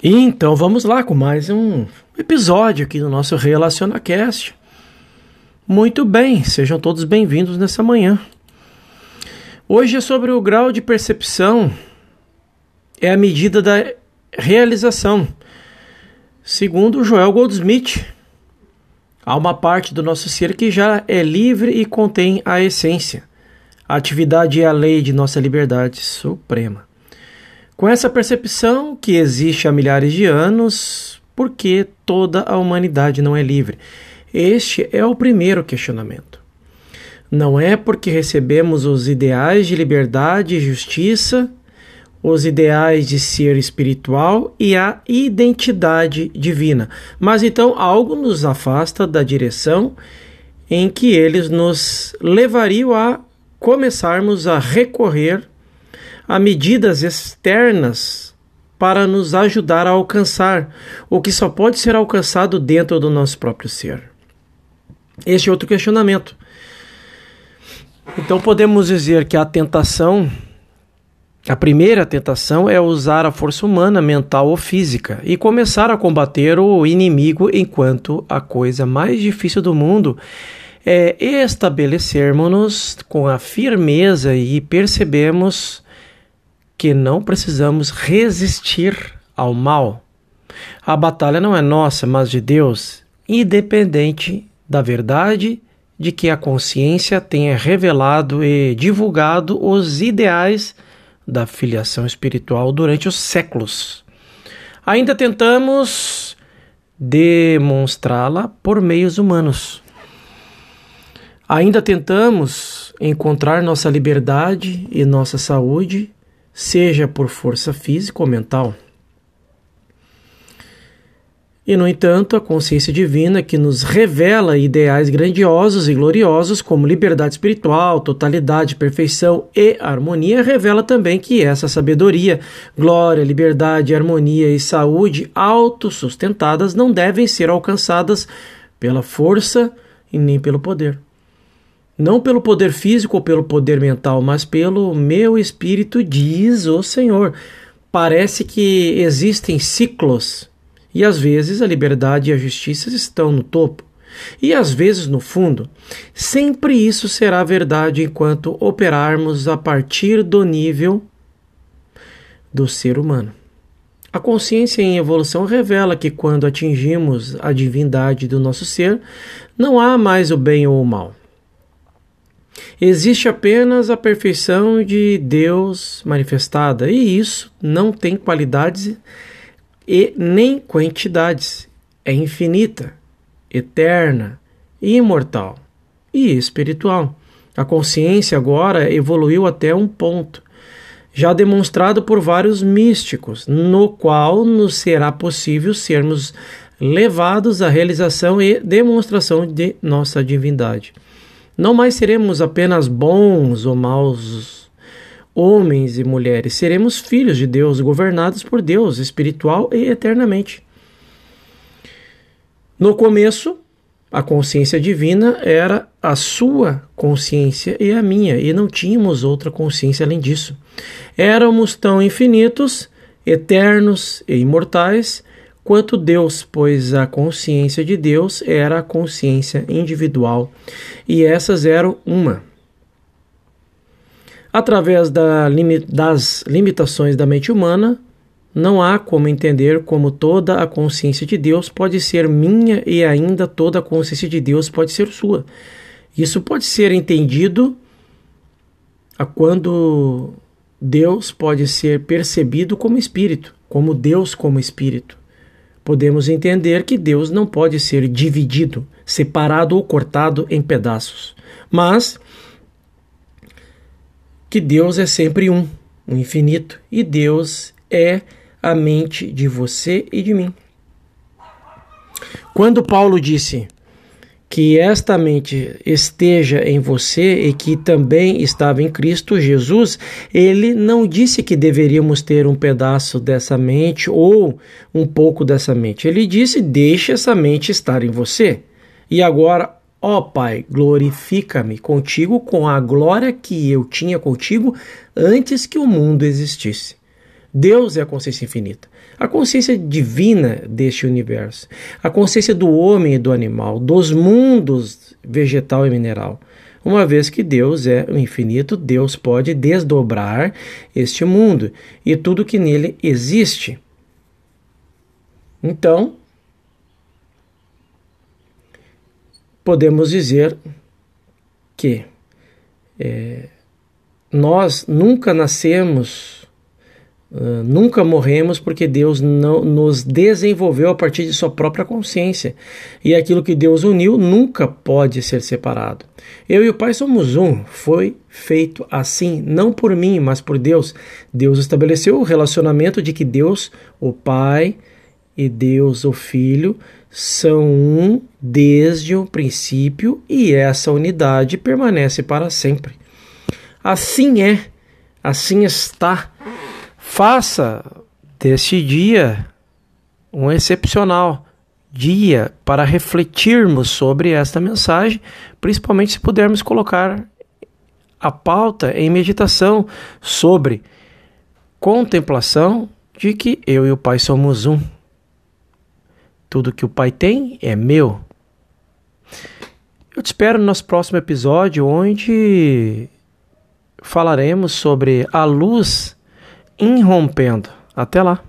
Então vamos lá com mais um episódio aqui do nosso RelacionaCast. Muito bem, sejam todos bem-vindos nessa manhã. Hoje é sobre o grau de percepção, é a medida da realização. Segundo Joel Goldsmith, há uma parte do nosso ser que já é livre e contém a essência. A atividade é a lei de nossa liberdade suprema. Com essa percepção que existe há milhares de anos, por que toda a humanidade não é livre? Este é o primeiro questionamento. Não é porque recebemos os ideais de liberdade e justiça, os ideais de ser espiritual e a identidade divina, mas então algo nos afasta da direção em que eles nos levariam a começarmos a recorrer a medidas externas para nos ajudar a alcançar o que só pode ser alcançado dentro do nosso próprio ser. Este é outro questionamento. Então podemos dizer que a tentação, a primeira tentação é usar a força humana, mental ou física e começar a combater o inimigo enquanto a coisa mais difícil do mundo é estabelecermos-nos com a firmeza e percebemos que não precisamos resistir ao mal. A batalha não é nossa, mas de Deus, independente da verdade de que a consciência tenha revelado e divulgado os ideais da filiação espiritual durante os séculos. Ainda tentamos demonstrá-la por meios humanos. Ainda tentamos encontrar nossa liberdade e nossa saúde seja por força física ou mental. E, no entanto, a consciência divina que nos revela ideais grandiosos e gloriosos como liberdade espiritual, totalidade, perfeição e harmonia, revela também que essa sabedoria, glória, liberdade, harmonia e saúde autossustentadas não devem ser alcançadas pela força e nem pelo poder não pelo poder físico ou pelo poder mental, mas pelo meu espírito, diz o Senhor. Parece que existem ciclos e às vezes a liberdade e a justiça estão no topo e às vezes no fundo. Sempre isso será verdade enquanto operarmos a partir do nível do ser humano. A consciência em evolução revela que quando atingimos a divindade do nosso ser, não há mais o bem ou o mal. Existe apenas a perfeição de Deus manifestada, e isso não tem qualidades e nem quantidades. É infinita, eterna, imortal e espiritual. A consciência agora evoluiu até um ponto, já demonstrado por vários místicos, no qual nos será possível sermos levados à realização e demonstração de nossa divindade. Não mais seremos apenas bons ou maus homens e mulheres, seremos filhos de Deus, governados por Deus, espiritual e eternamente. No começo, a consciência divina era a sua consciência e a minha, e não tínhamos outra consciência além disso. Éramos tão infinitos, eternos e imortais quanto Deus, pois a consciência de Deus era a consciência individual e essas eram uma. Através da das limitações da mente humana, não há como entender como toda a consciência de Deus pode ser minha e ainda toda a consciência de Deus pode ser sua. Isso pode ser entendido a quando Deus pode ser percebido como espírito, como Deus como espírito podemos entender que Deus não pode ser dividido, separado ou cortado em pedaços, mas que Deus é sempre um, o um infinito, e Deus é a mente de você e de mim. Quando Paulo disse: que esta mente esteja em você e que também estava em Cristo Jesus, ele não disse que deveríamos ter um pedaço dessa mente ou um pouco dessa mente. Ele disse: deixe essa mente estar em você. E agora, ó Pai, glorifica-me contigo com a glória que eu tinha contigo antes que o mundo existisse. Deus é a consciência infinita. A consciência divina deste universo, a consciência do homem e do animal, dos mundos vegetal e mineral. Uma vez que Deus é o infinito, Deus pode desdobrar este mundo e tudo que nele existe. Então, podemos dizer que é, nós nunca nascemos, uh, nunca morremos porque Deus não nos desenvolveu a partir de sua própria consciência. E aquilo que Deus uniu nunca pode ser separado. Eu e o Pai somos um, foi feito assim, não por mim, mas por Deus. Deus estabeleceu o relacionamento de que Deus, o Pai, e Deus, o Filho, são um desde o princípio e essa unidade permanece para sempre. Assim é, assim está. Faça deste dia um excepcional dia para refletirmos sobre esta mensagem, principalmente se pudermos colocar a pauta em meditação sobre contemplação de que eu e o Pai somos um. Tudo que o Pai tem é meu. Eu te espero no nosso próximo episódio, onde falaremos sobre a luz irrompendo. Até lá!